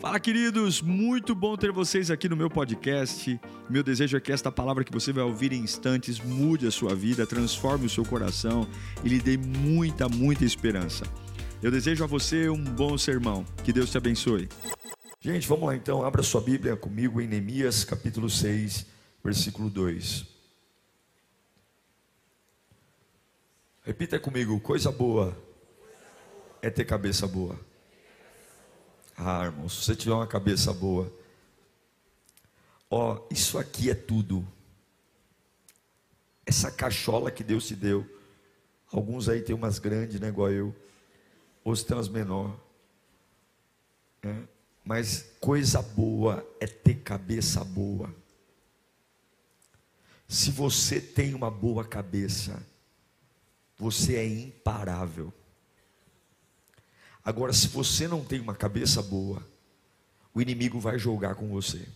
Fala, queridos! Muito bom ter vocês aqui no meu podcast. Meu desejo é que esta palavra que você vai ouvir em instantes mude a sua vida, transforme o seu coração e lhe dê muita, muita esperança. Eu desejo a você um bom sermão. Que Deus te abençoe. Gente, vamos lá então. Abra sua Bíblia comigo em Neemias, capítulo 6, versículo 2. Repita comigo: coisa boa é ter cabeça boa. Ah, irmão, se você tiver uma cabeça boa, ó, isso aqui é tudo. Essa cachola que Deus te deu. Alguns aí tem umas grandes, né, igual eu. Outros tem umas menor. Né? Mas coisa boa é ter cabeça boa. Se você tem uma boa cabeça, você é imparável. Agora, se você não tem uma cabeça boa, o inimigo vai jogar com você.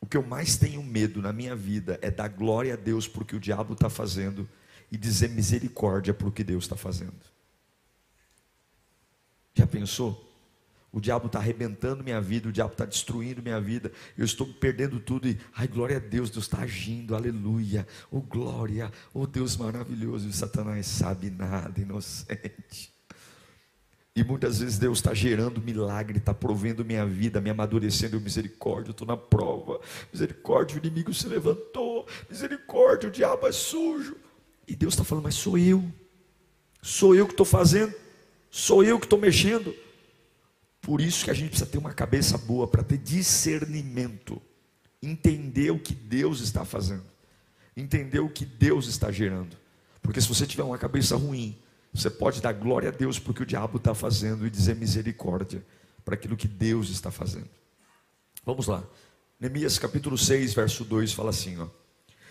O que eu mais tenho medo na minha vida é dar glória a Deus por que o diabo está fazendo e dizer misericórdia por que Deus está fazendo. Já pensou? O diabo está arrebentando minha vida, o diabo está destruindo minha vida, eu estou perdendo tudo e, ai, glória a Deus, Deus está agindo, aleluia, oh glória, oh Deus maravilhoso, e Satanás sabe nada, inocente. E muitas vezes Deus está gerando milagre, está provendo minha vida, me amadurecendo, misericórdia, estou na prova, misericórdia, o inimigo se levantou, misericórdia, o diabo é sujo. E Deus está falando, mas sou eu, sou eu que estou fazendo, sou eu que estou mexendo. Por isso que a gente precisa ter uma cabeça boa, para ter discernimento, entender o que Deus está fazendo, entender o que Deus está gerando. Porque se você tiver uma cabeça ruim, você pode dar glória a Deus porque o diabo está fazendo e dizer misericórdia para aquilo que Deus está fazendo. Vamos lá. Neemias capítulo 6, verso 2 fala assim: ó.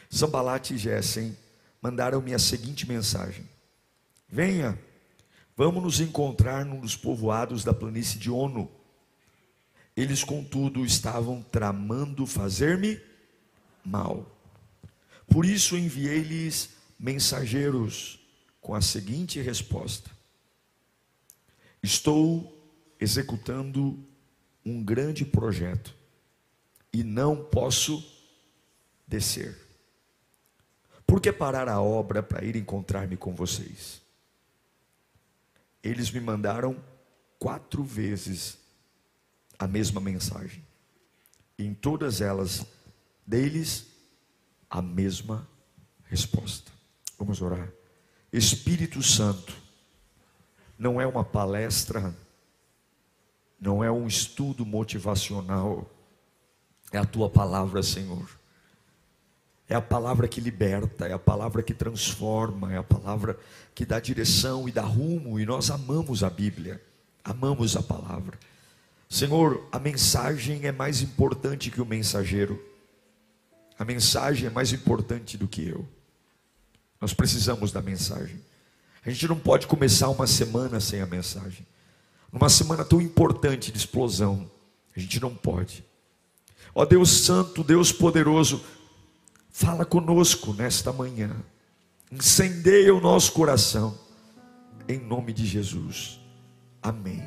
Sambalate e Gessem mandaram-me a seguinte mensagem: Venha, vamos nos encontrar num dos povoados da planície de Ono. Eles, contudo, estavam tramando fazer-me mal. Por isso enviei-lhes mensageiros com a seguinte resposta: Estou executando um grande projeto e não posso descer. Por que parar a obra para ir encontrar-me com vocês? Eles me mandaram quatro vezes a mesma mensagem. Em todas elas, deles, a mesma resposta. Vamos orar. Espírito Santo não é uma palestra, não é um estudo motivacional, é a tua palavra, Senhor. É a palavra que liberta, é a palavra que transforma, é a palavra que dá direção e dá rumo, e nós amamos a Bíblia, amamos a palavra. Senhor, a mensagem é mais importante que o mensageiro, a mensagem é mais importante do que eu. Nós precisamos da mensagem. A gente não pode começar uma semana sem a mensagem. Numa semana tão importante de explosão, a gente não pode. Ó Deus Santo, Deus poderoso, fala conosco nesta manhã. Incendeia o nosso coração. Em nome de Jesus. Amém.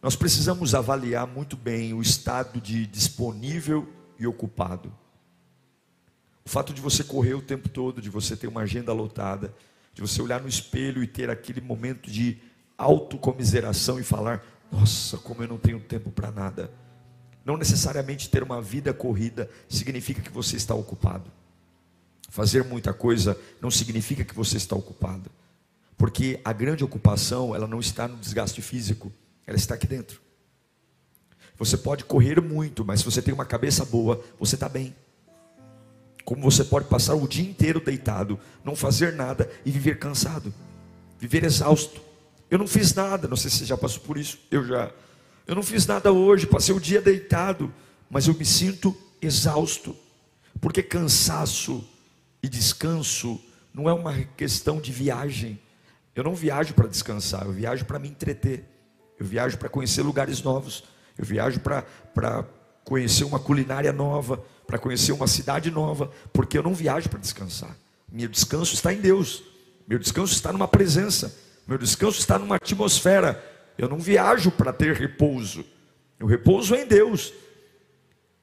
Nós precisamos avaliar muito bem o estado de disponível e ocupado. O fato de você correr o tempo todo, de você ter uma agenda lotada, de você olhar no espelho e ter aquele momento de autocomiseração e falar: Nossa, como eu não tenho tempo para nada. Não necessariamente ter uma vida corrida significa que você está ocupado. Fazer muita coisa não significa que você está ocupado. Porque a grande ocupação, ela não está no desgaste físico, ela está aqui dentro. Você pode correr muito, mas se você tem uma cabeça boa, você está bem. Como você pode passar o dia inteiro deitado, não fazer nada e viver cansado, viver exausto. Eu não fiz nada, não sei se você já passou por isso, eu já. Eu não fiz nada hoje, passei o dia deitado, mas eu me sinto exausto, porque cansaço e descanso não é uma questão de viagem. Eu não viajo para descansar, eu viajo para me entreter, eu viajo para conhecer lugares novos, eu viajo para conhecer uma culinária nova, para conhecer uma cidade nova, porque eu não viajo para descansar. Meu descanso está em Deus. Meu descanso está numa presença. Meu descanso está numa atmosfera. Eu não viajo para ter repouso. O repouso é em Deus.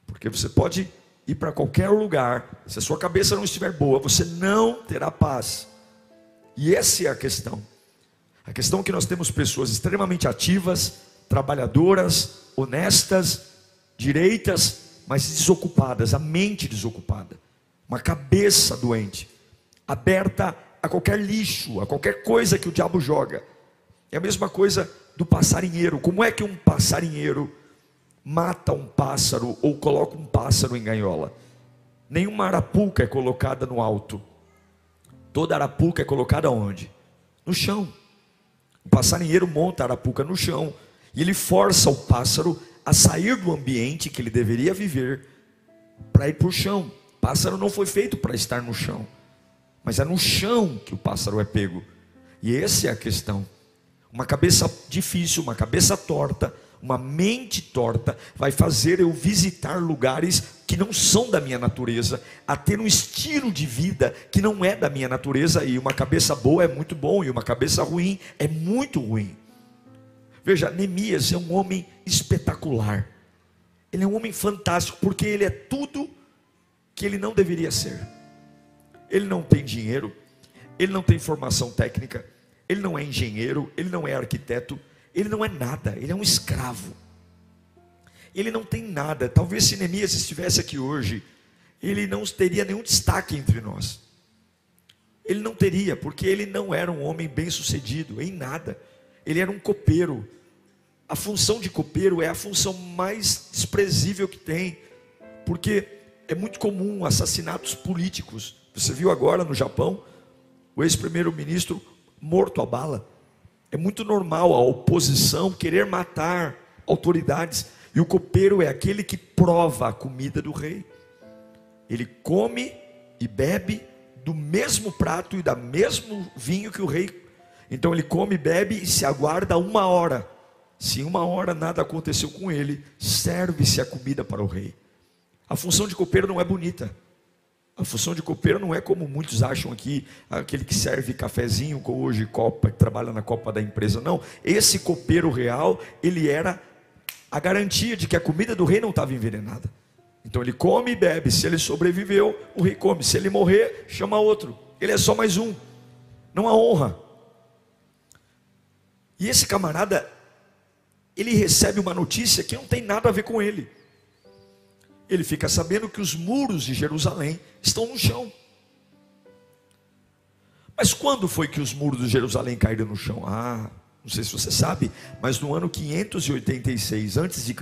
Porque você pode ir para qualquer lugar, se a sua cabeça não estiver boa, você não terá paz. E essa é a questão. A questão é que nós temos pessoas extremamente ativas, trabalhadoras, honestas, direitas, mas desocupadas, a mente desocupada, uma cabeça doente, aberta a qualquer lixo, a qualquer coisa que o diabo joga. É a mesma coisa do passarinheiro. Como é que um passarinheiro mata um pássaro ou coloca um pássaro em ganhola? Nenhuma arapuca é colocada no alto. Toda arapuca é colocada onde? No chão. O passarinheiro monta a arapuca no chão e ele força o pássaro a sair do ambiente que ele deveria viver para ir para o chão. Pássaro não foi feito para estar no chão, mas é no chão que o pássaro é pego. E essa é a questão. Uma cabeça difícil, uma cabeça torta, uma mente torta, vai fazer eu visitar lugares que não são da minha natureza, a ter um estilo de vida que não é da minha natureza, e uma cabeça boa é muito bom, e uma cabeça ruim é muito ruim. Veja, Neemias é um homem espetacular. Ele é um homem fantástico, porque ele é tudo que ele não deveria ser. Ele não tem dinheiro, ele não tem formação técnica, ele não é engenheiro, ele não é arquiteto, ele não é nada, ele é um escravo. Ele não tem nada. Talvez se Neemias estivesse aqui hoje, ele não teria nenhum destaque entre nós. Ele não teria, porque ele não era um homem bem sucedido em nada. Ele era um copeiro. A função de copeiro é a função mais desprezível que tem, porque é muito comum assassinatos políticos. Você viu agora no Japão o ex-primeiro-ministro morto a bala. É muito normal a oposição querer matar autoridades, e o copeiro é aquele que prova a comida do rei. Ele come e bebe do mesmo prato e da mesmo vinho que o rei então ele come, bebe e se aguarda uma hora. Se em uma hora nada aconteceu com ele, serve-se a comida para o rei. A função de copeiro não é bonita. A função de copeiro não é como muitos acham aqui, aquele que serve cafezinho com hoje copa, que trabalha na copa da empresa. Não, esse copeiro real, ele era a garantia de que a comida do rei não estava envenenada. Então ele come e bebe. Se ele sobreviveu, o rei come. Se ele morrer, chama outro. Ele é só mais um. Não há honra. E esse camarada, ele recebe uma notícia que não tem nada a ver com ele. Ele fica sabendo que os muros de Jerusalém estão no chão. Mas quando foi que os muros de Jerusalém caíram no chão? Ah, não sei se você sabe, mas no ano 586 a.C.,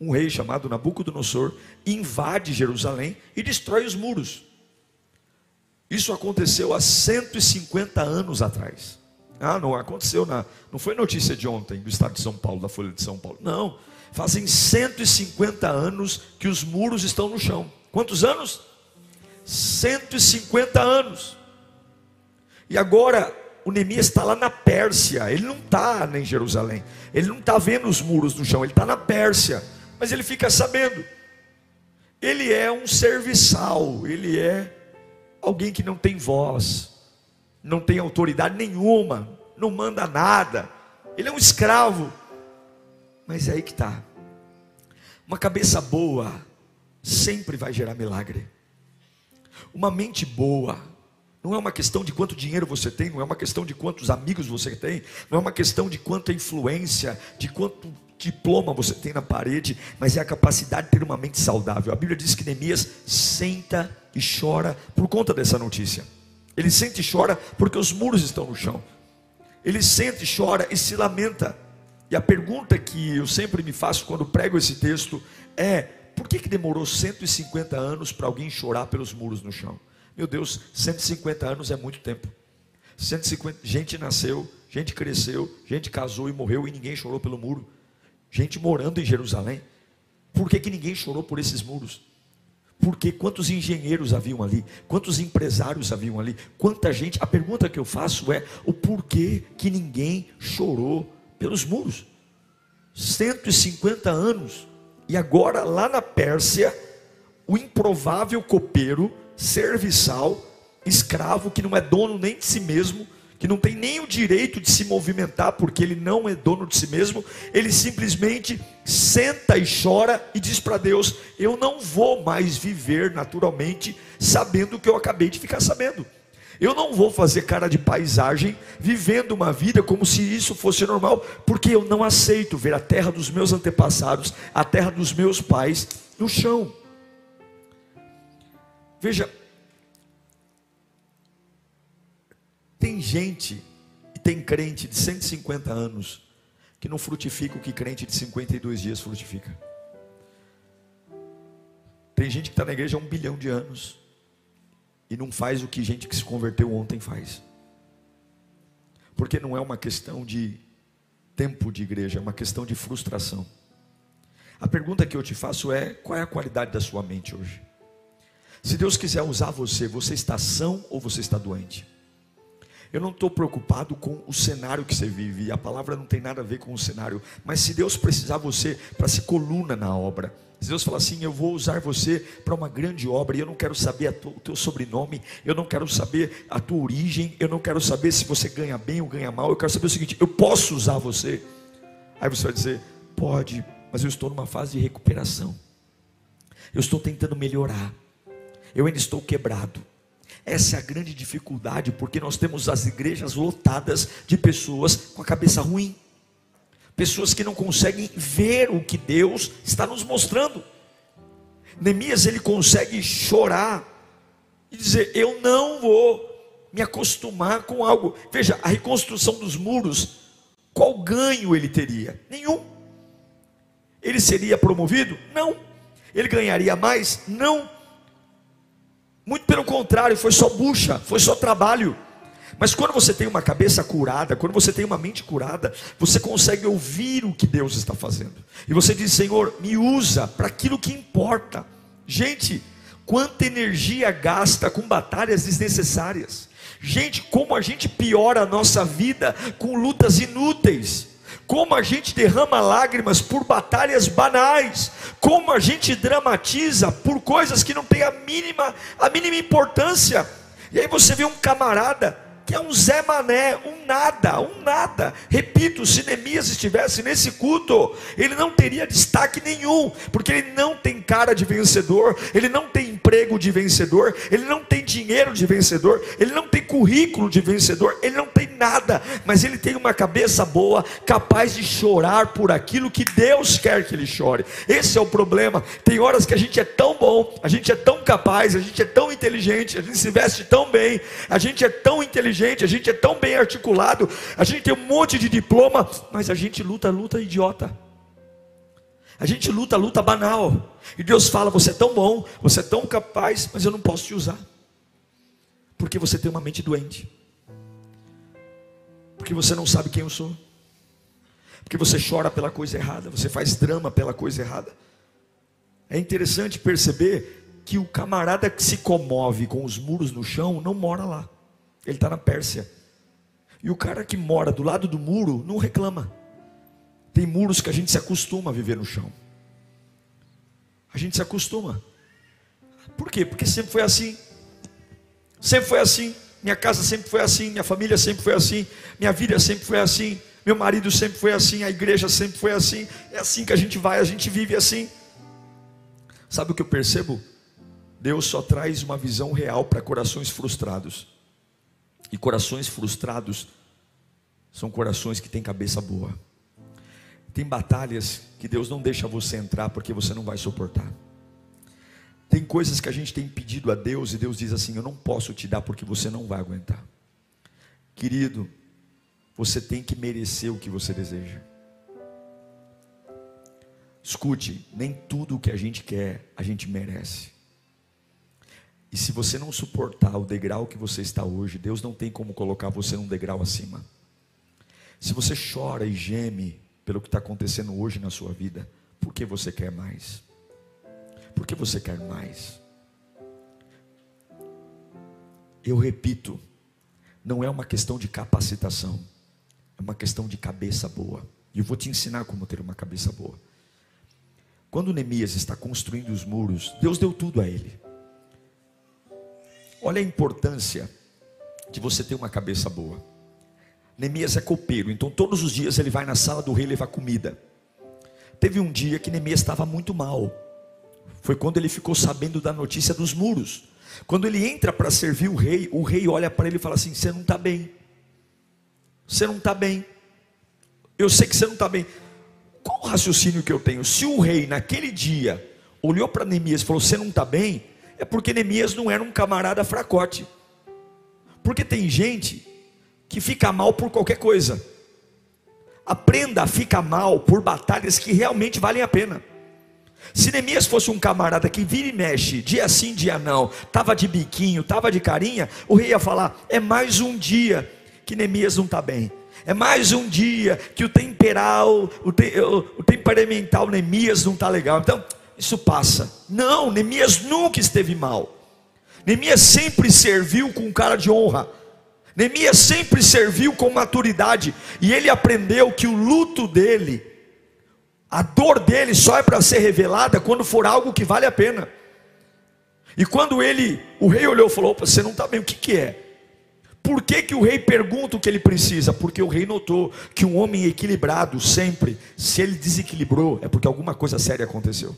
um rei chamado Nabucodonosor invade Jerusalém e destrói os muros. Isso aconteceu há 150 anos atrás. Ah, não aconteceu, na, não foi notícia de ontem do estado de São Paulo, da Folha de São Paulo. Não, fazem 150 anos que os muros estão no chão. Quantos anos? 150 anos. E agora o Neemias está lá na Pérsia, ele não está em Jerusalém, ele não está vendo os muros no chão, ele está na Pérsia, mas ele fica sabendo. Ele é um serviçal, ele é alguém que não tem voz, não tem autoridade nenhuma, não manda nada, ele é um escravo. Mas é aí que está. Uma cabeça boa sempre vai gerar milagre. Uma mente boa não é uma questão de quanto dinheiro você tem, não é uma questão de quantos amigos você tem, não é uma questão de quanta influência, de quanto diploma você tem na parede, mas é a capacidade de ter uma mente saudável. A Bíblia diz que Neemias senta e chora por conta dessa notícia. Ele sente e chora porque os muros estão no chão. Ele sente, chora e se lamenta. E a pergunta que eu sempre me faço quando prego esse texto é: por que, que demorou 150 anos para alguém chorar pelos muros no chão? Meu Deus, 150 anos é muito tempo. 150, gente nasceu, gente cresceu, gente casou e morreu e ninguém chorou pelo muro. Gente morando em Jerusalém. Por que, que ninguém chorou por esses muros? Porque quantos engenheiros haviam ali? Quantos empresários haviam ali? Quanta gente? A pergunta que eu faço é: o porquê que ninguém chorou pelos muros? 150 anos. E agora, lá na Pérsia, o improvável copeiro, serviçal, escravo, que não é dono nem de si mesmo, que não tem nem o direito de se movimentar, porque ele não é dono de si mesmo, ele simplesmente senta e chora e diz para Deus: Eu não vou mais viver naturalmente sabendo o que eu acabei de ficar sabendo. Eu não vou fazer cara de paisagem vivendo uma vida como se isso fosse normal, porque eu não aceito ver a terra dos meus antepassados, a terra dos meus pais no chão. Veja, tem gente e tem crente de 150 anos que não frutifica o que crente de 52 dias frutifica. Tem gente que está na igreja há um bilhão de anos e não faz o que gente que se converteu ontem faz. Porque não é uma questão de tempo de igreja, é uma questão de frustração. A pergunta que eu te faço é: qual é a qualidade da sua mente hoje? Se Deus quiser usar você, você está são ou você está doente? Eu não estou preocupado com o cenário que você vive, a palavra não tem nada a ver com o cenário, mas se Deus precisar você para ser coluna na obra, se Deus falar assim, eu vou usar você para uma grande obra, e eu não quero saber o teu sobrenome, eu não quero saber a tua origem, eu não quero saber se você ganha bem ou ganha mal, eu quero saber o seguinte: eu posso usar você? Aí você vai dizer, pode, mas eu estou numa fase de recuperação, eu estou tentando melhorar eu ainda estou quebrado. Essa é a grande dificuldade, porque nós temos as igrejas lotadas de pessoas com a cabeça ruim, pessoas que não conseguem ver o que Deus está nos mostrando. Neemias ele consegue chorar e dizer: Eu não vou me acostumar com algo. Veja, a reconstrução dos muros, qual ganho ele teria? Nenhum. Ele seria promovido? Não. Ele ganharia mais? Não. Muito pelo contrário, foi só bucha, foi só trabalho. Mas quando você tem uma cabeça curada, quando você tem uma mente curada, você consegue ouvir o que Deus está fazendo. E você diz: Senhor, me usa para aquilo que importa. Gente, quanta energia gasta com batalhas desnecessárias. Gente, como a gente piora a nossa vida com lutas inúteis como a gente derrama lágrimas por batalhas banais, como a gente dramatiza por coisas que não têm a mínima, a mínima importância. E aí você vê um camarada que é um Zé Mané, um nada, um nada. Repito, se Neemias estivesse nesse culto, ele não teria destaque nenhum, porque ele não tem cara de vencedor, ele não tem emprego de vencedor, ele não tem dinheiro de vencedor, ele não tem currículo de vencedor, ele não tem nada, mas ele tem uma cabeça boa, capaz de chorar por aquilo que Deus quer que ele chore. Esse é o problema. Tem horas que a gente é tão bom, a gente é tão capaz, a gente é tão inteligente, a gente se veste tão bem, a gente é tão inteligente inteligente, a gente é tão bem articulado, a gente tem um monte de diploma, mas a gente luta, luta idiota. A gente luta, luta banal. E Deus fala: Você é tão bom, você é tão capaz, mas eu não posso te usar. Porque você tem uma mente doente. Porque você não sabe quem eu sou. Porque você chora pela coisa errada, você faz drama pela coisa errada. É interessante perceber que o camarada que se comove com os muros no chão não mora lá. Ele está na Pérsia. E o cara que mora do lado do muro não reclama. Tem muros que a gente se acostuma a viver no chão. A gente se acostuma. Por quê? Porque sempre foi assim. Sempre foi assim. Minha casa sempre foi assim. Minha família sempre foi assim. Minha vida sempre foi assim. Meu marido sempre foi assim. A igreja sempre foi assim. É assim que a gente vai, a gente vive assim. Sabe o que eu percebo? Deus só traz uma visão real para corações frustrados. E corações frustrados são corações que têm cabeça boa. Tem batalhas que Deus não deixa você entrar porque você não vai suportar. Tem coisas que a gente tem pedido a Deus e Deus diz assim: Eu não posso te dar porque você não vai aguentar. Querido, você tem que merecer o que você deseja. Escute, nem tudo o que a gente quer a gente merece. E se você não suportar o degrau que você está hoje, Deus não tem como colocar você num degrau acima. Se você chora e geme pelo que está acontecendo hoje na sua vida, por que você quer mais? Por que você quer mais? Eu repito, não é uma questão de capacitação, é uma questão de cabeça boa. E eu vou te ensinar como ter uma cabeça boa. Quando Neemias está construindo os muros, Deus deu tudo a ele. Olha a importância de você ter uma cabeça boa. Neemias é copeiro, então todos os dias ele vai na sala do rei levar comida. Teve um dia que Neemias estava muito mal. Foi quando ele ficou sabendo da notícia dos muros. Quando ele entra para servir o rei, o rei olha para ele e fala assim: Você não está bem. Você não está bem. Eu sei que você não está bem. Qual o raciocínio que eu tenho? Se o rei naquele dia olhou para Neemias e falou: Você não está bem, é porque Neemias não era um camarada fracote. Porque tem gente que fica mal por qualquer coisa. Aprenda a ficar mal por batalhas que realmente valem a pena. Se Neemias fosse um camarada que vira e mexe, dia sim, dia não, estava de biquinho, estava de carinha, o rei ia falar: é mais um dia que Neemias não está bem. É mais um dia que o temperal, o, te, o, o temperamental Neemias não está legal. Então, isso passa. Não, Neemias nunca esteve mal. Neemias sempre serviu com cara de honra. Neemias sempre serviu com maturidade. E ele aprendeu que o luto dele, a dor dele só é para ser revelada quando for algo que vale a pena. E quando ele, o rei olhou e falou: Você não está bem, o que, que é? Por que, que o rei pergunta o que ele precisa? Porque o rei notou que um homem equilibrado, sempre, se ele desequilibrou, é porque alguma coisa séria aconteceu.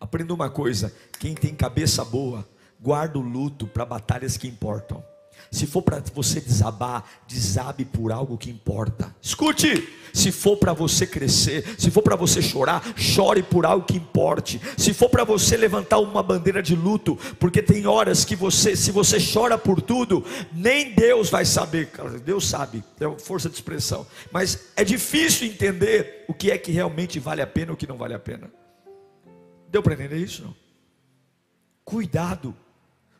Aprenda uma coisa: quem tem cabeça boa, guarda o luto para batalhas que importam. Se for para você desabar, desabe por algo que importa. Escute, se for para você crescer, se for para você chorar, chore por algo que importe. Se for para você levantar uma bandeira de luto, porque tem horas que você, se você chora por tudo, nem Deus vai saber. Deus sabe, é força de expressão. Mas é difícil entender o que é que realmente vale a pena e o que não vale a pena. Deu para entender isso? Não? Cuidado.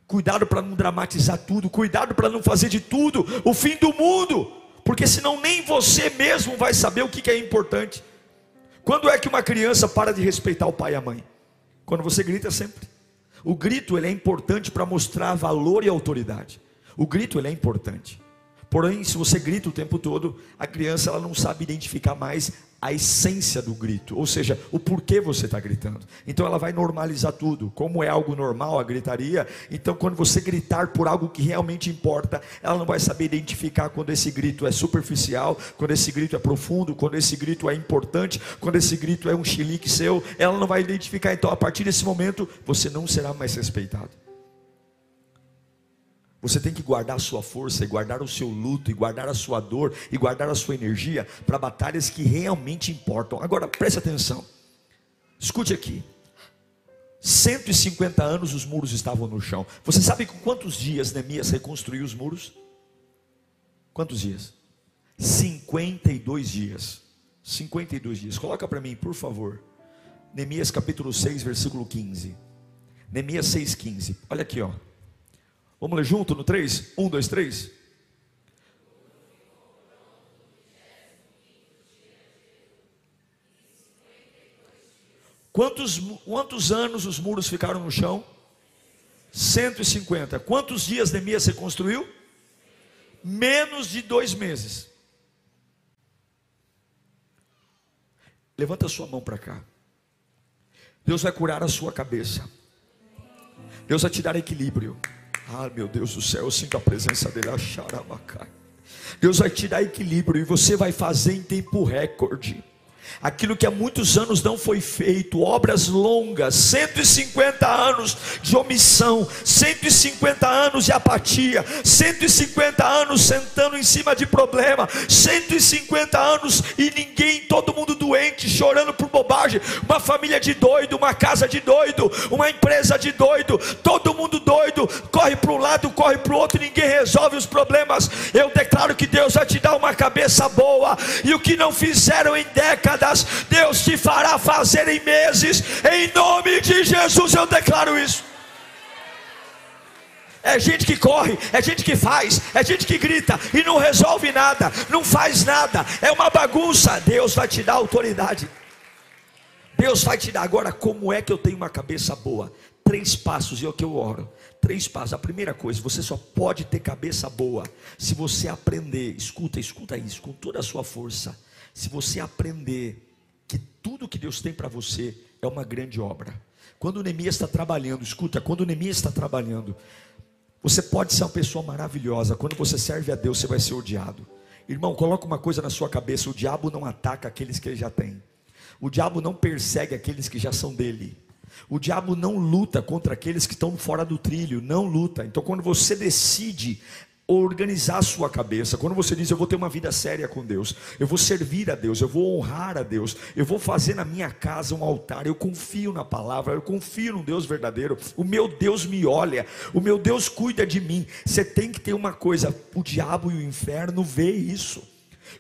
Cuidado para não dramatizar tudo. Cuidado para não fazer de tudo o fim do mundo. Porque senão nem você mesmo vai saber o que é importante. Quando é que uma criança para de respeitar o pai e a mãe? Quando você grita sempre. O grito ele é importante para mostrar valor e autoridade. O grito ele é importante. Porém, se você grita o tempo todo, a criança ela não sabe identificar mais a essência do grito, ou seja, o porquê você está gritando. Então ela vai normalizar tudo, como é algo normal a gritaria. Então, quando você gritar por algo que realmente importa, ela não vai saber identificar quando esse grito é superficial, quando esse grito é profundo, quando esse grito é importante, quando esse grito é um chilique seu. Ela não vai identificar. Então, a partir desse momento, você não será mais respeitado. Você tem que guardar a sua força, e guardar o seu luto, e guardar a sua dor, e guardar a sua energia para batalhas que realmente importam. Agora preste atenção, escute aqui. 150 anos os muros estavam no chão. Você sabe com quantos dias Neemias reconstruiu os muros? Quantos dias? 52 dias. 52 dias. Coloca para mim, por favor. Neemias capítulo 6, versículo 15. Neemias 6,15. Olha aqui, ó. Vamos ler junto no 3? 1, 2, 3. Quantos, quantos anos os muros ficaram no chão? 150. Quantos dias Neemias se construiu? Menos de dois meses. Levanta a sua mão para cá. Deus vai curar a sua cabeça. Deus vai te dar equilíbrio. Ah, meu Deus do céu, eu sinto a presença dele. Deus vai te dar equilíbrio e você vai fazer em tempo recorde aquilo que há muitos anos não foi feito, obras longas, 150 anos de omissão, 150 anos de apatia, 150 anos sentando em cima de problema, 150 anos e ninguém, todo mundo doente, chorando por bobagem, uma família de doido, uma casa de doido, uma empresa de doido, todo mundo doido, corre para um lado, corre para o outro, ninguém resolve os problemas. Eu declaro que Deus vai te dar uma cabeça boa, e o que não fizeram em décadas Deus te fará fazer em meses, em nome de Jesus eu declaro isso. É gente que corre, é gente que faz, é gente que grita e não resolve nada, não faz nada, é uma bagunça. Deus vai te dar autoridade. Deus vai te dar agora como é que eu tenho uma cabeça boa. Três passos, e é o que eu oro. Três passos. A primeira coisa, você só pode ter cabeça boa se você aprender. Escuta, escuta isso com toda a sua força se você aprender que tudo que Deus tem para você é uma grande obra. Quando Neemias está trabalhando, escuta, quando Neemias está trabalhando, você pode ser uma pessoa maravilhosa, quando você serve a Deus, você vai ser odiado. Irmão, coloca uma coisa na sua cabeça: o diabo não ataca aqueles que ele já tem, o diabo não persegue aqueles que já são dele. O diabo não luta contra aqueles que estão fora do trilho, não luta. Então, quando você decide organizar a sua cabeça. Quando você diz eu vou ter uma vida séria com Deus, eu vou servir a Deus, eu vou honrar a Deus, eu vou fazer na minha casa um altar, eu confio na palavra, eu confio no Deus verdadeiro. O meu Deus me olha, o meu Deus cuida de mim. Você tem que ter uma coisa, o diabo e o inferno vê isso.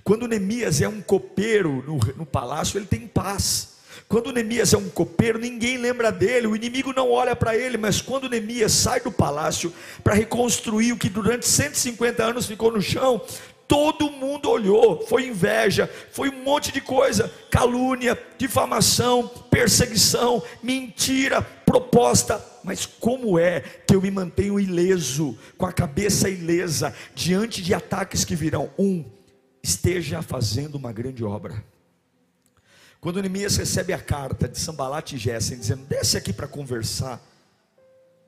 Quando Neemias é um copeiro no, no palácio, ele tem paz. Quando Neemias é um copeiro, ninguém lembra dele, o inimigo não olha para ele, mas quando Neemias sai do palácio para reconstruir o que durante 150 anos ficou no chão, todo mundo olhou, foi inveja, foi um monte de coisa, calúnia, difamação, perseguição, mentira, proposta. Mas como é que eu me mantenho ileso, com a cabeça ilesa, diante de ataques que virão? Um, esteja fazendo uma grande obra. Quando Neemias recebe a carta de Sambalat e Gessen dizendo: "Desce aqui para conversar".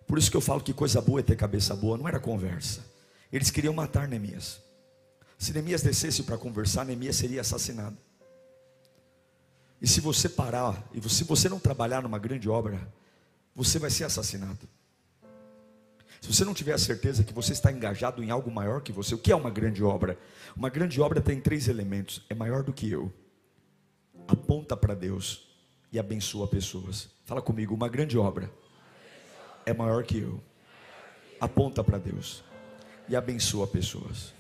Por isso que eu falo que coisa boa é ter cabeça boa, não era conversa. Eles queriam matar Neemias. Se Neemias descesse para conversar, Neemias seria assassinado. E se você parar, e se você não trabalhar numa grande obra, você vai ser assassinado. Se você não tiver a certeza que você está engajado em algo maior que você, o que é uma grande obra? Uma grande obra tem três elementos: é maior do que eu, aponta para Deus e abençoa pessoas. Fala comigo, uma grande obra é maior que eu. Aponta para Deus e abençoa pessoas.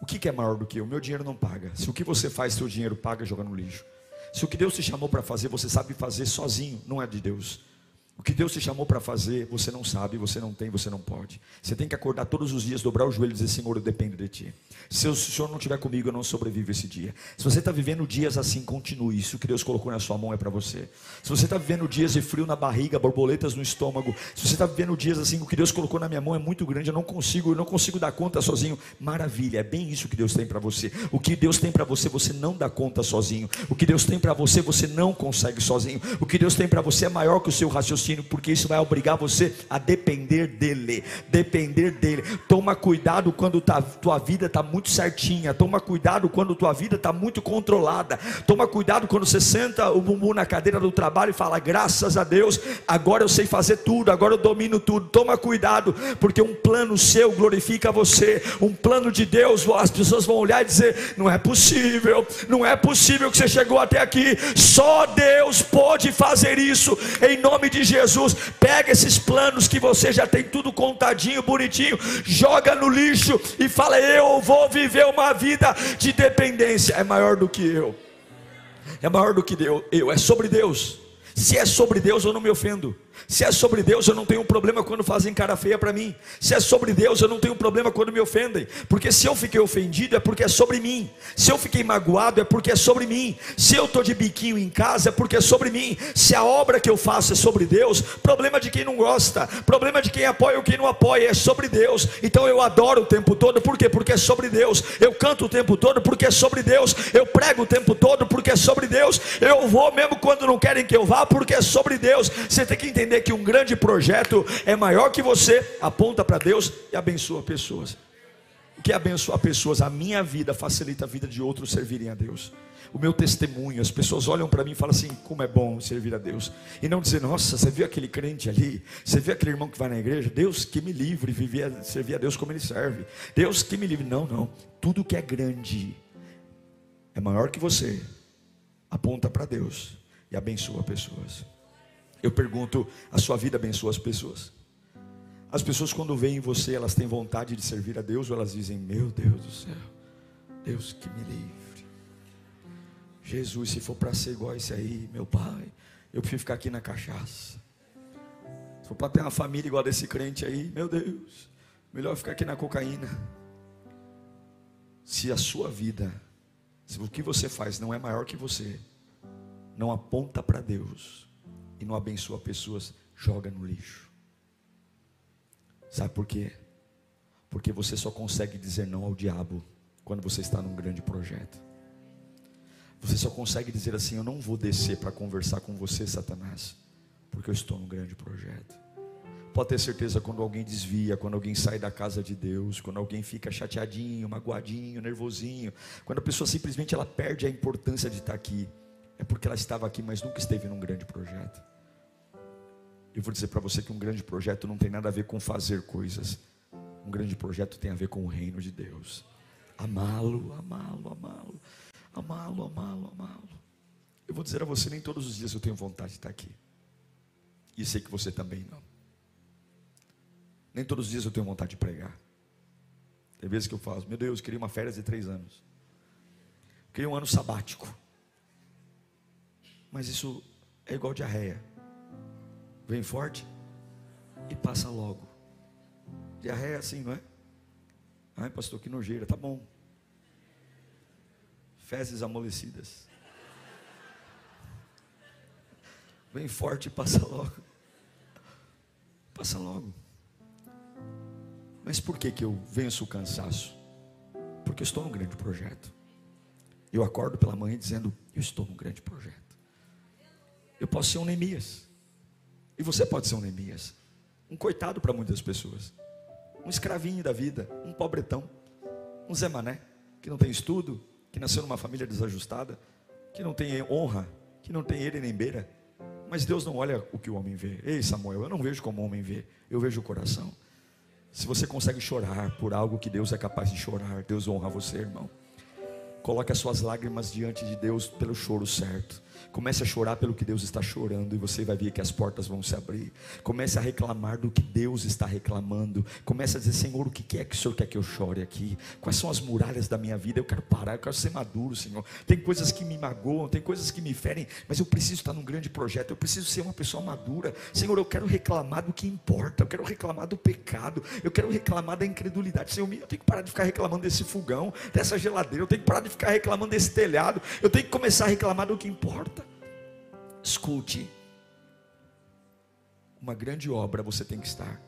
O que, é maior do que eu? Meu dinheiro não paga. Se o que você faz, seu dinheiro paga, joga no lixo. Se o que Deus te chamou para fazer, você sabe fazer sozinho, não é de Deus. O que Deus te chamou para fazer, você não sabe, você não tem, você não pode. Você tem que acordar todos os dias, dobrar o joelho e dizer: Senhor, eu dependo de Ti. Se o Senhor não estiver comigo, eu não sobrevivo esse dia. Se você está vivendo dias assim, continue. Isso que Deus colocou na sua mão é para você. Se você está vivendo dias de frio na barriga, borboletas no estômago, se você está vivendo dias assim, o que Deus colocou na minha mão é muito grande, eu não consigo, eu não consigo dar conta sozinho. Maravilha, é bem isso que Deus tem para você. O que Deus tem para você, você não dá conta sozinho. O que Deus tem para você, você não consegue sozinho. O que Deus tem para você é maior que o seu raciocínio, porque isso vai obrigar você a depender dele, depender dele. Toma cuidado quando tá, tua vida está muito certinha. Toma cuidado quando tua vida está muito controlada. Toma cuidado quando você senta o bumbum na cadeira do trabalho e fala: graças a Deus, agora eu sei fazer tudo, agora eu domino tudo. Toma cuidado, porque um plano seu glorifica você. Um plano de Deus, as pessoas vão olhar e dizer: não é possível, não é possível que você chegou até aqui. Só Deus pode fazer isso. Em nome de Jesus, Pega esses planos que você já tem tudo contadinho, bonitinho, joga no lixo e fala: Eu vou viver uma vida de dependência. É maior do que eu. É maior do que eu. É sobre Deus. Se é sobre Deus, eu não me ofendo. Se é sobre Deus, eu não tenho problema quando fazem cara feia para mim. Se é sobre Deus, eu não tenho problema quando me ofendem. Porque se eu fiquei ofendido, é porque é sobre mim. Se eu fiquei magoado, é porque é sobre mim. Se eu estou de biquinho em casa, é porque é sobre mim. Se a obra que eu faço é sobre Deus, problema de quem não gosta, problema de quem apoia ou quem não apoia, é sobre Deus. Então eu adoro o tempo todo, por quê? Porque é sobre Deus. Eu canto o tempo todo, porque é sobre Deus. Eu prego o tempo todo, porque é sobre Deus. Eu vou mesmo quando não querem que eu vá, porque é sobre Deus. Você tem que entender entender que um grande projeto é maior que você, aponta para Deus e abençoa pessoas. O que abençoar pessoas? A minha vida facilita a vida de outros servirem a Deus. O meu testemunho, as pessoas olham para mim e falam assim: como é bom servir a Deus. E não dizer, nossa, você viu aquele crente ali? Você viu aquele irmão que vai na igreja? Deus que me livre, viver, servir a Deus como ele serve. Deus que me livre. Não, não. Tudo que é grande é maior que você. Aponta para Deus e abençoa pessoas. Eu pergunto: a sua vida abençoa as pessoas? As pessoas, quando veem você, elas têm vontade de servir a Deus ou elas dizem: Meu Deus do céu, Deus que me livre. Jesus, se for para ser igual a esse aí, meu pai, eu prefiro ficar aqui na cachaça. Se for para ter uma família igual a desse crente aí, meu Deus, melhor ficar aqui na cocaína. Se a sua vida, se o que você faz não é maior que você, não aponta para Deus, e não abençoa pessoas, joga no lixo. Sabe por quê? Porque você só consegue dizer não ao diabo quando você está num grande projeto. Você só consegue dizer assim: Eu não vou descer para conversar com você, Satanás, porque eu estou num grande projeto. Pode ter certeza quando alguém desvia, quando alguém sai da casa de Deus, quando alguém fica chateadinho, magoadinho, nervosinho, quando a pessoa simplesmente ela perde a importância de estar aqui, é porque ela estava aqui, mas nunca esteve num grande projeto. Eu vou dizer para você que um grande projeto não tem nada a ver com fazer coisas. Um grande projeto tem a ver com o reino de Deus. Amá-lo, amá-lo, amá-lo, amá-lo, amá-lo, amá-lo. Eu vou dizer a você, nem todos os dias eu tenho vontade de estar aqui. E sei que você também não. Nem todos os dias eu tenho vontade de pregar. Tem vezes que eu falo, meu Deus, eu queria uma férias de três anos. Eu queria um ano sabático. Mas isso é igual diarreia. Vem forte e passa logo. Diarreia é assim, não é? Ai, pastor, que nojeira, tá bom. Fezes amolecidas. Vem forte e passa logo. Passa logo. Mas por que, que eu venço o cansaço? Porque eu estou num grande projeto. Eu acordo pela manhã dizendo: Eu estou num grande projeto. Eu posso ser um Neemias. E você pode ser um Neemias. Um coitado para muitas pessoas. Um escravinho da vida. Um pobretão. Um Zé Mané. Que não tem estudo. Que nasceu numa família desajustada. Que não tem honra. Que não tem ele nem beira. Mas Deus não olha o que o homem vê. Ei, Samuel, eu não vejo como o homem vê. Eu vejo o coração. Se você consegue chorar por algo que Deus é capaz de chorar, Deus honra você, irmão. Coloque as suas lágrimas diante de Deus pelo choro certo. Comece a chorar pelo que Deus está chorando e você vai ver que as portas vão se abrir. Comece a reclamar do que Deus está reclamando. Comece a dizer: Senhor, o que é que o Senhor quer que eu chore aqui? Quais são as muralhas da minha vida? Eu quero parar, eu quero ser maduro, Senhor. Tem coisas que me magoam, tem coisas que me ferem, mas eu preciso estar num grande projeto. Eu preciso ser uma pessoa madura. Senhor, eu quero reclamar do que importa. Eu quero reclamar do pecado. Eu quero reclamar da incredulidade. Senhor, eu tenho que parar de ficar reclamando desse fogão, dessa geladeira. Eu tenho que parar de ficar reclamando desse telhado. Eu tenho que começar a reclamar do que importa. Escute. Uma grande obra você tem que estar.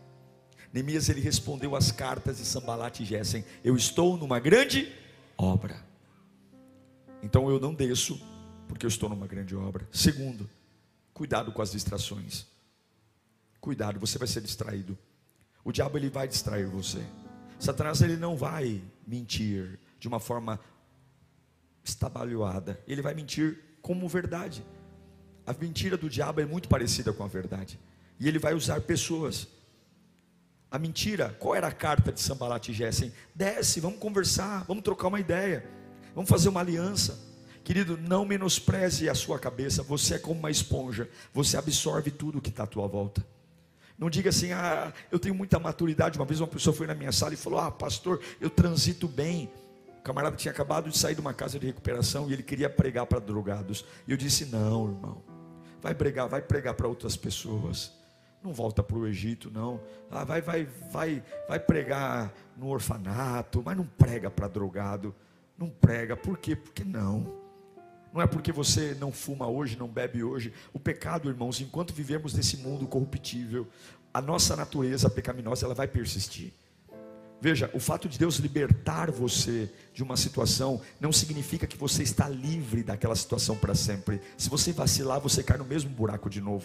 Neemias ele respondeu às cartas de Sambalat e Gessen: Eu estou numa grande obra. Então eu não desço, porque eu estou numa grande obra. Segundo, cuidado com as distrações. Cuidado, você vai ser distraído. O diabo ele vai distrair você. Satanás ele não vai mentir de uma forma estabalhoada. Ele vai mentir como verdade. A mentira do diabo é muito parecida com a verdade. E ele vai usar pessoas. A mentira, qual era a carta de Sambalat e Gessen? Desce, vamos conversar, vamos trocar uma ideia, vamos fazer uma aliança. Querido, não menospreze a sua cabeça, você é como uma esponja, você absorve tudo que está à tua volta. Não diga assim, ah, eu tenho muita maturidade. Uma vez uma pessoa foi na minha sala e falou: Ah, pastor, eu transito bem. Camarada tinha acabado de sair de uma casa de recuperação e ele queria pregar para drogados. E eu disse: Não, irmão vai pregar, vai pregar para outras pessoas. Não volta para o Egito, não. Ah, vai, vai, vai, vai pregar no orfanato, mas não prega para drogado. Não prega, por quê? Porque não. Não é porque você não fuma hoje, não bebe hoje. O pecado, irmãos, enquanto vivemos nesse mundo corruptível, a nossa natureza pecaminosa ela vai persistir. Veja, o fato de Deus libertar você de uma situação não significa que você está livre daquela situação para sempre. Se você vacilar, você cai no mesmo buraco de novo.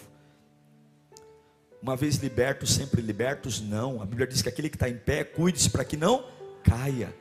Uma vez libertos, sempre libertos? Não. A Bíblia diz que aquele que está em pé, cuide-se para que não caia.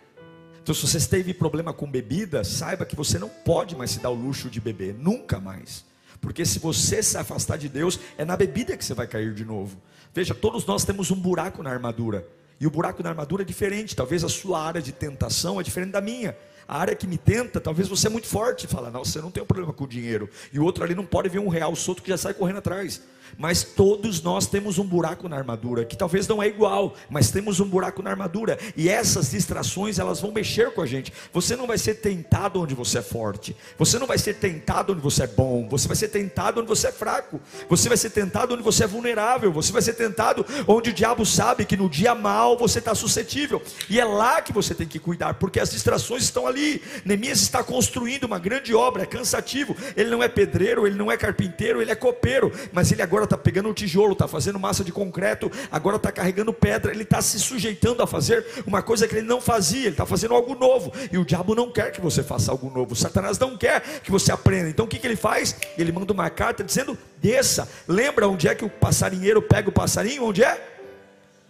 Então, se você teve problema com bebida, saiba que você não pode mais se dar o luxo de beber, nunca mais. Porque se você se afastar de Deus, é na bebida que você vai cair de novo. Veja, todos nós temos um buraco na armadura. E o buraco na armadura é diferente. Talvez a sua área de tentação é diferente da minha. A área que me tenta, talvez você é muito forte e fala, não, você não tem um problema com o dinheiro. E o outro ali não pode ver um real solto que já sai correndo atrás mas todos nós temos um buraco na armadura, que talvez não é igual, mas temos um buraco na armadura, e essas distrações elas vão mexer com a gente. Você não vai ser tentado onde você é forte, você não vai ser tentado onde você é bom, você vai ser tentado onde você é fraco, você vai ser tentado onde você é vulnerável, você vai ser tentado onde o diabo sabe que no dia mal você está suscetível, e é lá que você tem que cuidar, porque as distrações estão ali. Neemias está construindo uma grande obra, é cansativo, ele não é pedreiro, ele não é carpinteiro, ele é copeiro, mas ele agora agora está pegando um tijolo, está fazendo massa de concreto, agora está carregando pedra, ele está se sujeitando a fazer uma coisa que ele não fazia, ele está fazendo algo novo, e o diabo não quer que você faça algo novo, Satanás não quer que você aprenda, então o que, que ele faz? Ele manda uma carta dizendo: desça, lembra onde é que o passarinheiro pega o passarinho? Onde é?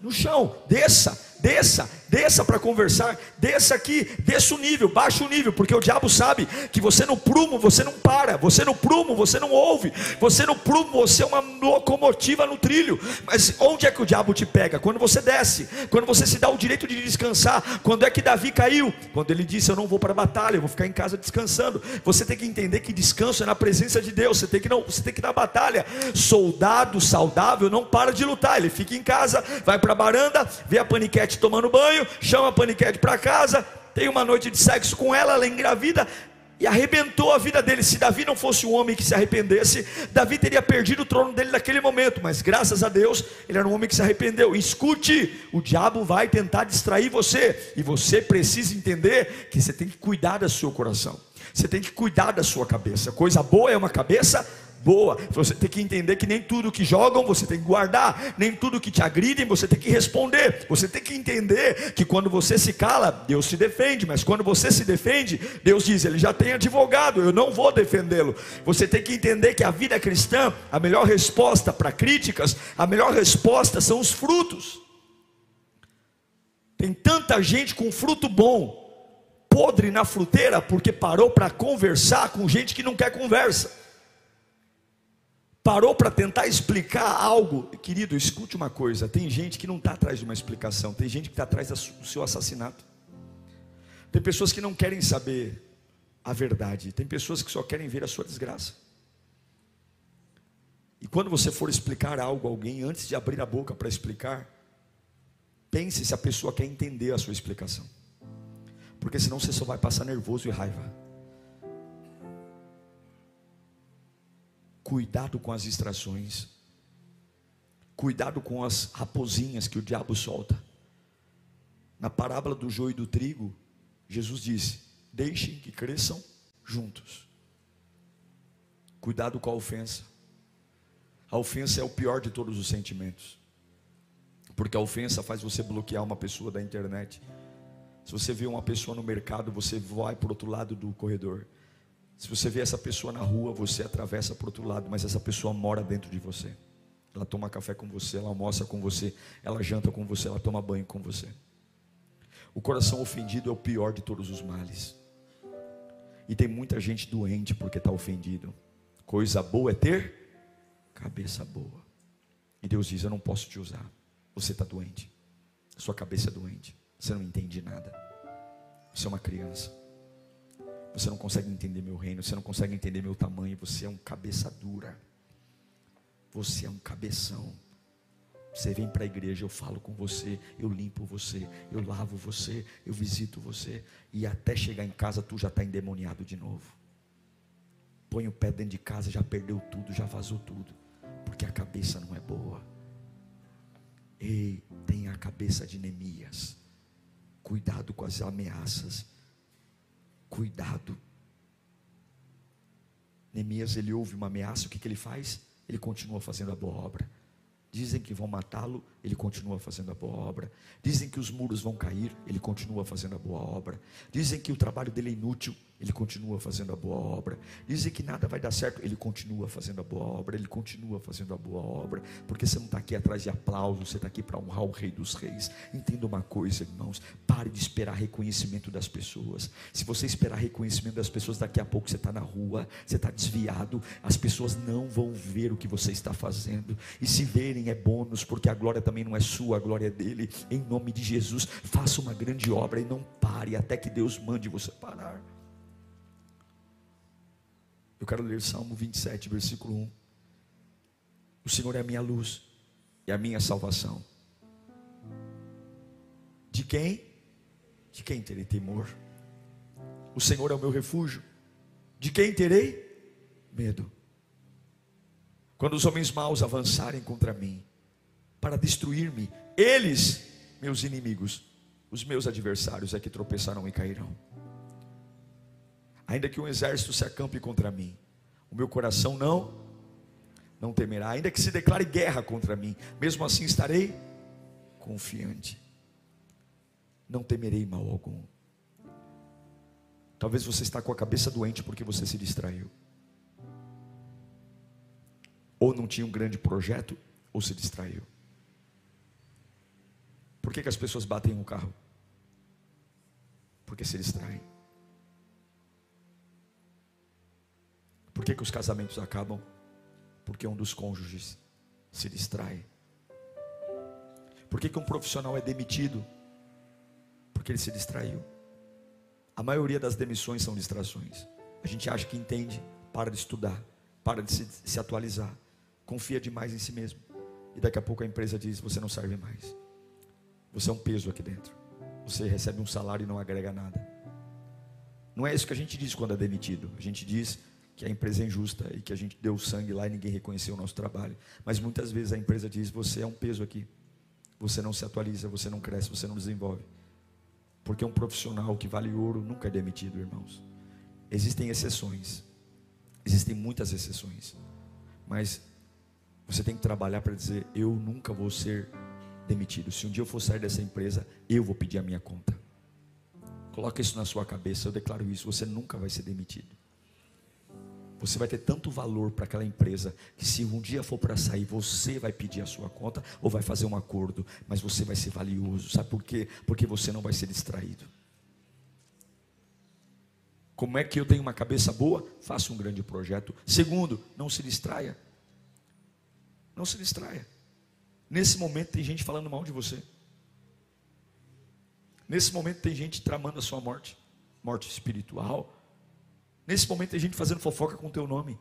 No chão, desça, desça, desça para conversar, desça aqui, desça o nível, baixa o nível, porque o diabo sabe que você no prumo você não para, você no prumo você não ouve, você no prumo você é uma locomotiva no trilho. Mas onde é que o diabo te pega? Quando você desce, quando você se dá o direito de descansar. Quando é que Davi caiu? Quando ele disse: Eu não vou para a batalha, eu vou ficar em casa descansando. Você tem que entender que descanso é na presença de Deus, você tem que, não, você tem que na batalha. Soldado saudável não para de lutar, ele fica em casa, vai para a baranda, vê a paniquete tomando banho banho, chama a paniquete para casa, tem uma noite de sexo com ela, ela engravida e arrebentou a vida dele. Se Davi não fosse um homem que se arrependesse, Davi teria perdido o trono dele naquele momento, mas graças a Deus, ele era um homem que se arrependeu. Escute, o diabo vai tentar distrair você, e você precisa entender que você tem que cuidar do seu coração. Você tem que cuidar da sua cabeça. Coisa boa é uma cabeça boa. Você tem que entender que nem tudo que jogam você tem que guardar, nem tudo que te agridem você tem que responder. Você tem que entender que quando você se cala, Deus se defende, mas quando você se defende, Deus diz: Ele já tem advogado, eu não vou defendê-lo. Você tem que entender que a vida cristã, a melhor resposta para críticas, a melhor resposta são os frutos. Tem tanta gente com fruto bom, podre na fruteira, porque parou para conversar com gente que não quer conversa parou para tentar explicar algo. Querido, escute uma coisa: tem gente que não está atrás de uma explicação, tem gente que está atrás do seu assassinato. Tem pessoas que não querem saber a verdade, tem pessoas que só querem ver a sua desgraça. E quando você for explicar algo a alguém, antes de abrir a boca para explicar, pense se a pessoa quer entender a sua explicação, porque senão você só vai passar nervoso e raiva. Cuidado com as distrações. Cuidado com as raposinhas que o diabo solta. Na parábola do joio e do trigo, Jesus disse: Deixem que cresçam juntos. Cuidado com a ofensa. A ofensa é o pior de todos os sentimentos. Porque a ofensa faz você bloquear uma pessoa da internet. Se você vê uma pessoa no mercado, você vai para o outro lado do corredor. Se você vê essa pessoa na rua, você atravessa para o outro lado, mas essa pessoa mora dentro de você. Ela toma café com você, ela almoça com você, ela janta com você, ela toma banho com você. O coração ofendido é o pior de todos os males. E tem muita gente doente porque está ofendido. Coisa boa é ter cabeça boa. E Deus diz: Eu não posso te usar. Você está doente. Sua cabeça é doente. Você não entende nada. Você é uma criança. Você não consegue entender meu reino, você não consegue entender meu tamanho, você é um cabeça dura. Você é um cabeção. Você vem para a igreja, eu falo com você, eu limpo você, eu lavo você, eu visito você, e até chegar em casa tu já está endemoniado de novo. Põe o pé dentro de casa, já perdeu tudo, já vazou tudo, porque a cabeça não é boa. Ei, tem a cabeça de Neemias. Cuidado com as ameaças cuidado. Neemias, ele ouve uma ameaça, o que, que ele faz? Ele continua fazendo a boa obra. Dizem que vão matá-lo, ele continua fazendo a boa obra. Dizem que os muros vão cair, ele continua fazendo a boa obra. Dizem que o trabalho dele é inútil, ele continua fazendo a boa obra. Dizem que nada vai dar certo, ele continua fazendo a boa obra, ele continua fazendo a boa obra, porque você não está aqui atrás de aplausos, você está aqui para honrar o Rei dos Reis. Entenda uma coisa, irmãos: pare de esperar reconhecimento das pessoas. Se você esperar reconhecimento das pessoas, daqui a pouco você está na rua, você está desviado, as pessoas não vão ver o que você está fazendo, e se verem é bônus, porque a glória também não é sua, a glória é dele. Em nome de Jesus, faça uma grande obra e não pare até que Deus mande você parar. Eu quero ler Salmo 27, versículo 1. O Senhor é a minha luz e a minha salvação. De quem? De quem terei temor? O Senhor é o meu refúgio. De quem terei medo? Quando os homens maus avançarem contra mim para destruir-me, eles, meus inimigos, os meus adversários é que tropeçarão e cairão. Ainda que um exército se acampe contra mim, o meu coração não não temerá, ainda que se declare guerra contra mim, mesmo assim estarei confiante. Não temerei mal algum. Talvez você está com a cabeça doente porque você se distraiu. Ou não tinha um grande projeto, ou se distraiu. Por que, que as pessoas batem no carro? Porque se distraem. Por que, que os casamentos acabam? Porque um dos cônjuges se distrai. Por que, que um profissional é demitido? Porque ele se distraiu. A maioria das demissões são distrações. A gente acha que entende, para de estudar, para de se, se atualizar, confia demais em si mesmo. E daqui a pouco a empresa diz: Você não serve mais. Você é um peso aqui dentro. Você recebe um salário e não agrega nada. Não é isso que a gente diz quando é demitido. A gente diz que a empresa é injusta e que a gente deu sangue lá e ninguém reconheceu o nosso trabalho. Mas muitas vezes a empresa diz: Você é um peso aqui. Você não se atualiza, você não cresce, você não desenvolve. Porque um profissional que vale ouro nunca é demitido, irmãos. Existem exceções. Existem muitas exceções. Mas você tem que trabalhar para dizer: Eu nunca vou ser demitido. Se um dia eu for sair dessa empresa, eu vou pedir a minha conta. Coloca isso na sua cabeça, eu declaro isso: você nunca vai ser demitido. Você vai ter tanto valor para aquela empresa que se um dia for para sair, você vai pedir a sua conta ou vai fazer um acordo, mas você vai ser valioso. Sabe por quê? Porque você não vai ser distraído. Como é que eu tenho uma cabeça boa? Faça um grande projeto. Segundo, não se distraia. Não se distraia. Nesse momento tem gente falando mal de você. Nesse momento tem gente tramando a sua morte, morte espiritual, Nesse momento tem gente fazendo fofoca com o teu nome.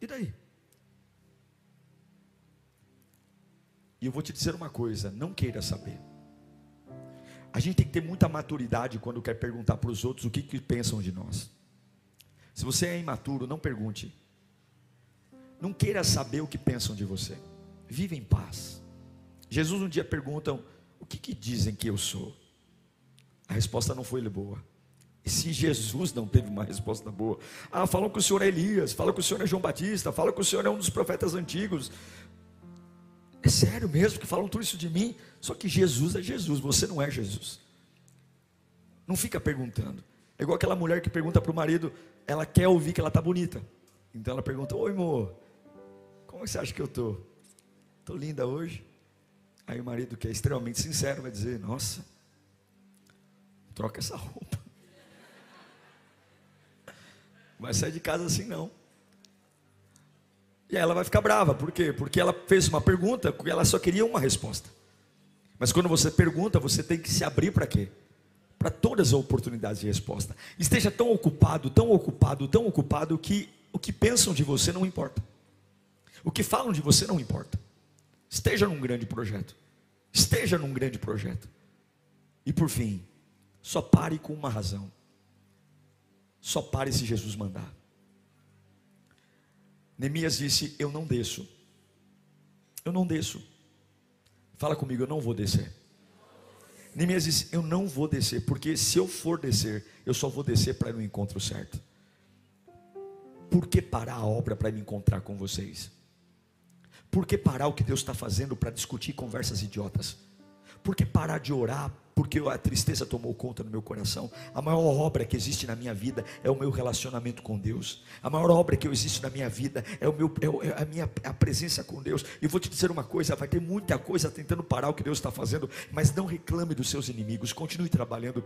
E daí? E eu vou te dizer uma coisa: não queira saber. A gente tem que ter muita maturidade quando quer perguntar para os outros o que, que pensam de nós. Se você é imaturo, não pergunte. Não queira saber o que pensam de você. Viva em paz. Jesus um dia perguntam: o que, que dizem que eu sou? A resposta não foi boa. E se Jesus não teve uma resposta boa? Ah, falam que o senhor é Elias, falam que o senhor é João Batista, falam que o senhor é um dos profetas antigos. É sério mesmo que falam tudo isso de mim? Só que Jesus é Jesus, você não é Jesus. Não fica perguntando. É igual aquela mulher que pergunta para o marido, ela quer ouvir que ela está bonita. Então ela pergunta: Oi, amor, como você acha que eu estou? Estou linda hoje? Aí o marido, que é extremamente sincero, vai dizer: Nossa, troca essa roupa. Vai sair de casa assim não. E aí ela vai ficar brava, por quê? Porque ela fez uma pergunta que ela só queria uma resposta. Mas quando você pergunta, você tem que se abrir para quê? Para todas as oportunidades de resposta. Esteja tão ocupado, tão ocupado, tão ocupado que o que pensam de você não importa. O que falam de você não importa. Esteja num grande projeto. Esteja num grande projeto. E por fim, só pare com uma razão. Só pare se Jesus mandar. Neemias disse: Eu não desço. Eu não desço. Fala comigo, eu não vou descer. Neemias disse: Eu não vou descer, porque se eu for descer, eu só vou descer para ir no encontro certo. Por que parar a obra para me encontrar com vocês? Por que parar o que Deus está fazendo para discutir conversas idiotas? Por que parar de orar porque a tristeza tomou conta do meu coração. A maior obra que existe na minha vida é o meu relacionamento com Deus. A maior obra que existe na minha vida é, o meu, é a minha a presença com Deus. E vou te dizer uma coisa: vai ter muita coisa tentando parar o que Deus está fazendo, mas não reclame dos seus inimigos. Continue trabalhando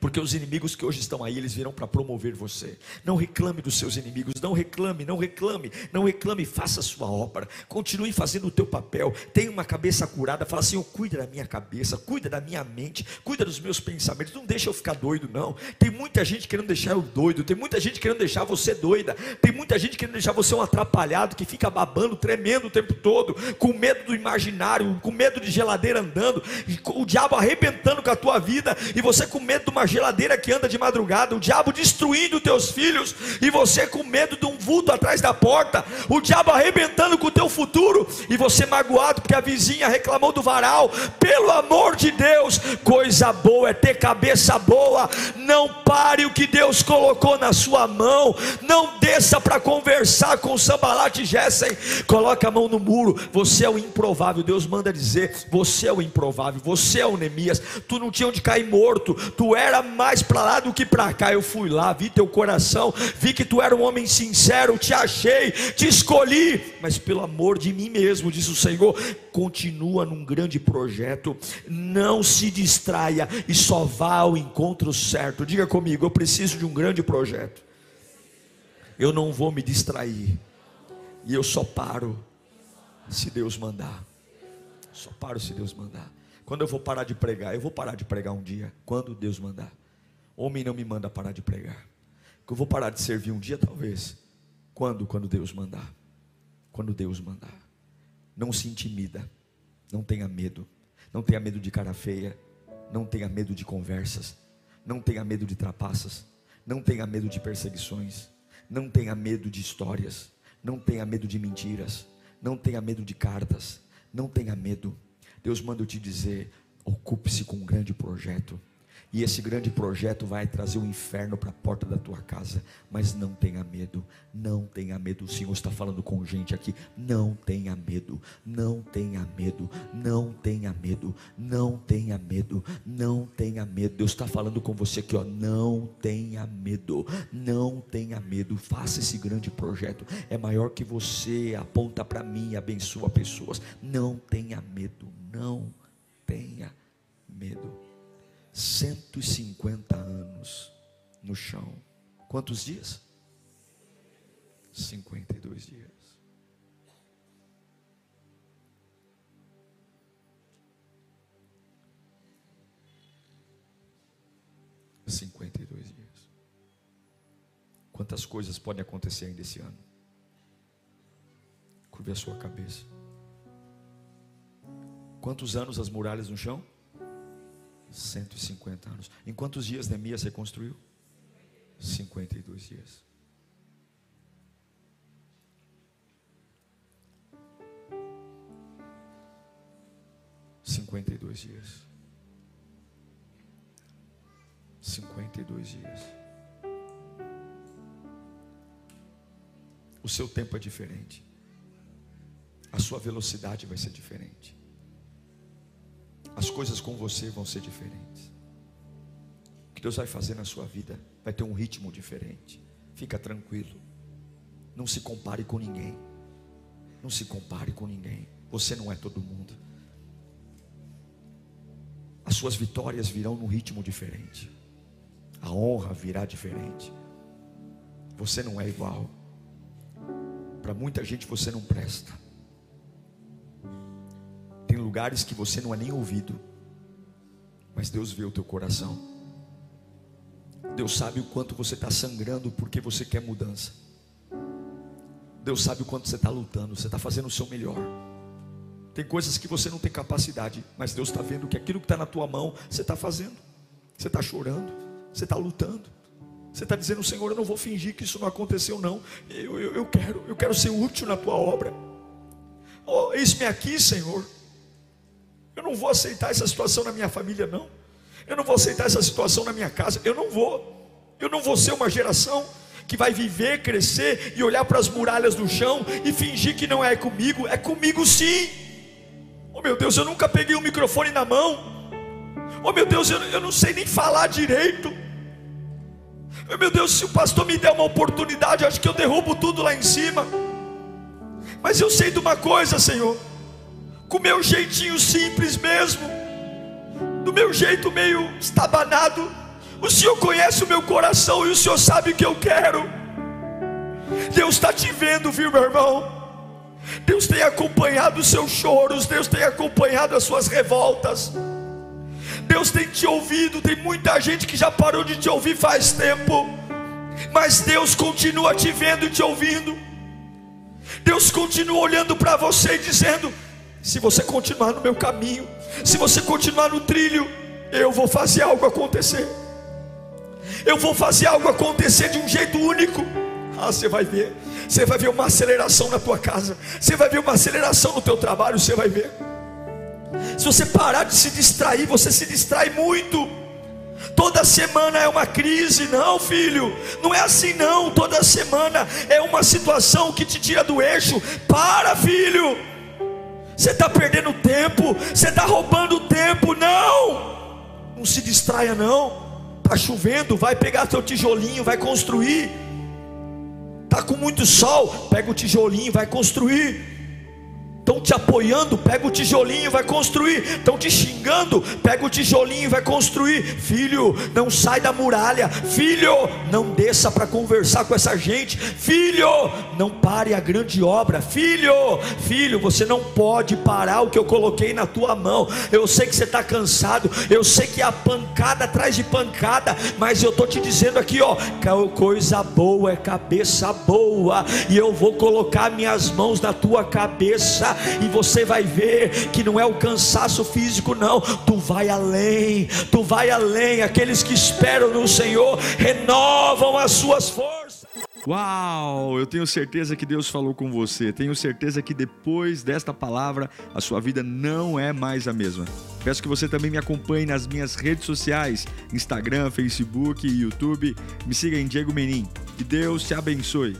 porque os inimigos que hoje estão aí, eles virão para promover você. Não reclame dos seus inimigos, não reclame, não reclame, não reclame, faça a sua obra, continue fazendo o teu papel, tenha uma cabeça curada, fala assim, eu cuida da minha cabeça, cuida da minha mente, cuida dos meus pensamentos, não deixa eu ficar doido não, tem muita gente querendo deixar eu doido, tem muita gente querendo deixar você doida, tem muita gente querendo deixar você um atrapalhado, que fica babando, tremendo o tempo todo, com medo do imaginário, com medo de geladeira andando, o diabo arrebentando com a tua vida, e você com medo do uma geladeira que anda de madrugada, o diabo destruindo teus filhos e você com medo de um vulto atrás da porta, o diabo arrebentando com o teu futuro e você magoado porque a vizinha reclamou do varal. Pelo amor de Deus, coisa boa é ter cabeça boa. Não pare o que Deus colocou na sua mão, não desça para conversar com Sambalat e Gessem, coloca a mão no muro. Você é o improvável. Deus manda dizer: Você é o improvável, você é o Neemias. Tu não tinha onde cair morto, tu era mais para lá do que para cá. Eu fui lá, vi teu coração, vi que tu era um homem sincero, te achei, te escolhi, mas pelo amor de mim mesmo, diz o Senhor, continua num grande projeto, não se distraia e só vá ao encontro certo. Diga comigo, eu preciso de um grande projeto. Eu não vou me distrair. E eu só paro se Deus mandar. Só paro se Deus mandar. Quando eu vou parar de pregar, eu vou parar de pregar um dia, quando Deus mandar. Homem não me manda parar de pregar. Que eu vou parar de servir um dia, talvez. Quando? Quando Deus mandar. Quando Deus mandar. Não se intimida. Não tenha medo. Não tenha medo de cara feia. Não tenha medo de conversas. Não tenha medo de trapaças. Não tenha medo de perseguições. Não tenha medo de histórias. Não tenha medo de mentiras. Não tenha medo de cartas. Não tenha medo. Deus manda eu te dizer: ocupe-se com um grande projeto. E esse grande projeto vai trazer o inferno para a porta da tua casa. Mas não tenha medo, não tenha medo. O Senhor está falando com gente aqui. Não tenha medo, não tenha medo, não tenha medo, não tenha medo, não tenha medo. Deus está falando com você aqui, ó. Não tenha medo, não tenha medo. Faça esse grande projeto. É maior que você. Aponta para mim, abençoa pessoas. Não tenha medo, não tenha medo. 150 anos no chão. Quantos dias? 52 dias. Cinquenta e dois dias. Quantas coisas podem acontecer ainda esse ano? Curve a sua cabeça. Quantos anos as muralhas no chão? 150 anos. Em quantos dias Neemias reconstruiu? 52 dias. Cinquenta e dois dias. Cinquenta e dois dias. O seu tempo é diferente. A sua velocidade vai ser diferente as coisas com você vão ser diferentes. O que Deus vai fazer na sua vida vai ter um ritmo diferente. Fica tranquilo. Não se compare com ninguém. Não se compare com ninguém. Você não é todo mundo. As suas vitórias virão num ritmo diferente. A honra virá diferente. Você não é igual. Para muita gente você não presta lugares que você não é nem ouvido, mas Deus vê o teu coração. Deus sabe o quanto você está sangrando porque você quer mudança. Deus sabe o quanto você está lutando, você está fazendo o seu melhor. Tem coisas que você não tem capacidade, mas Deus está vendo que aquilo que está na tua mão, você está fazendo. Você está chorando, você está lutando. Você está dizendo, Senhor, eu não vou fingir que isso não aconteceu, não. Eu, eu, eu quero, eu quero ser útil na tua obra. Oh, eis-me aqui, Senhor. Eu não vou aceitar essa situação na minha família, não. Eu não vou aceitar essa situação na minha casa. Eu não vou. Eu não vou ser uma geração que vai viver, crescer e olhar para as muralhas do chão e fingir que não é comigo. É comigo sim. Oh meu Deus, eu nunca peguei um microfone na mão. Oh meu Deus, eu, eu não sei nem falar direito. Oh meu Deus, se o pastor me der uma oportunidade, acho que eu derrubo tudo lá em cima. Mas eu sei de uma coisa, Senhor com meu jeitinho simples mesmo, do meu jeito meio estabanado. O Senhor conhece o meu coração e o Senhor sabe o que eu quero. Deus está te vendo, viu, meu irmão? Deus tem acompanhado os seus choros, Deus tem acompanhado as suas revoltas. Deus tem te ouvido, tem muita gente que já parou de te ouvir faz tempo, mas Deus continua te vendo e te ouvindo. Deus continua olhando para você e dizendo: se você continuar no meu caminho, se você continuar no trilho, eu vou fazer algo acontecer. Eu vou fazer algo acontecer de um jeito único. Ah, você vai ver. Você vai ver uma aceleração na tua casa. Você vai ver uma aceleração no teu trabalho. Você vai ver. Se você parar de se distrair, você se distrai muito. Toda semana é uma crise, não, filho. Não é assim, não. Toda semana é uma situação que te tira do eixo. Para, filho. Você está perdendo tempo. Você está roubando tempo. Não. Não se distraia, não. Está chovendo. Vai pegar seu tijolinho. Vai construir. Está com muito sol. Pega o tijolinho. Vai construir estão te apoiando, pega o tijolinho e vai construir. Estão te xingando, pega o tijolinho e vai construir. Filho, não sai da muralha. Filho, não desça para conversar com essa gente. Filho, não pare a grande obra. Filho, filho, você não pode parar o que eu coloquei na tua mão. Eu sei que você está cansado. Eu sei que a pancada atrás de pancada, mas eu tô te dizendo aqui, ó, coisa boa é cabeça boa, e eu vou colocar minhas mãos na tua cabeça e você vai ver que não é o cansaço físico, não, tu vai além, tu vai além. Aqueles que esperam no Senhor renovam as suas forças. Uau! Eu tenho certeza que Deus falou com você. Tenho certeza que depois desta palavra a sua vida não é mais a mesma. Peço que você também me acompanhe nas minhas redes sociais: Instagram, Facebook YouTube. Me siga em Diego Menin. Que Deus te abençoe.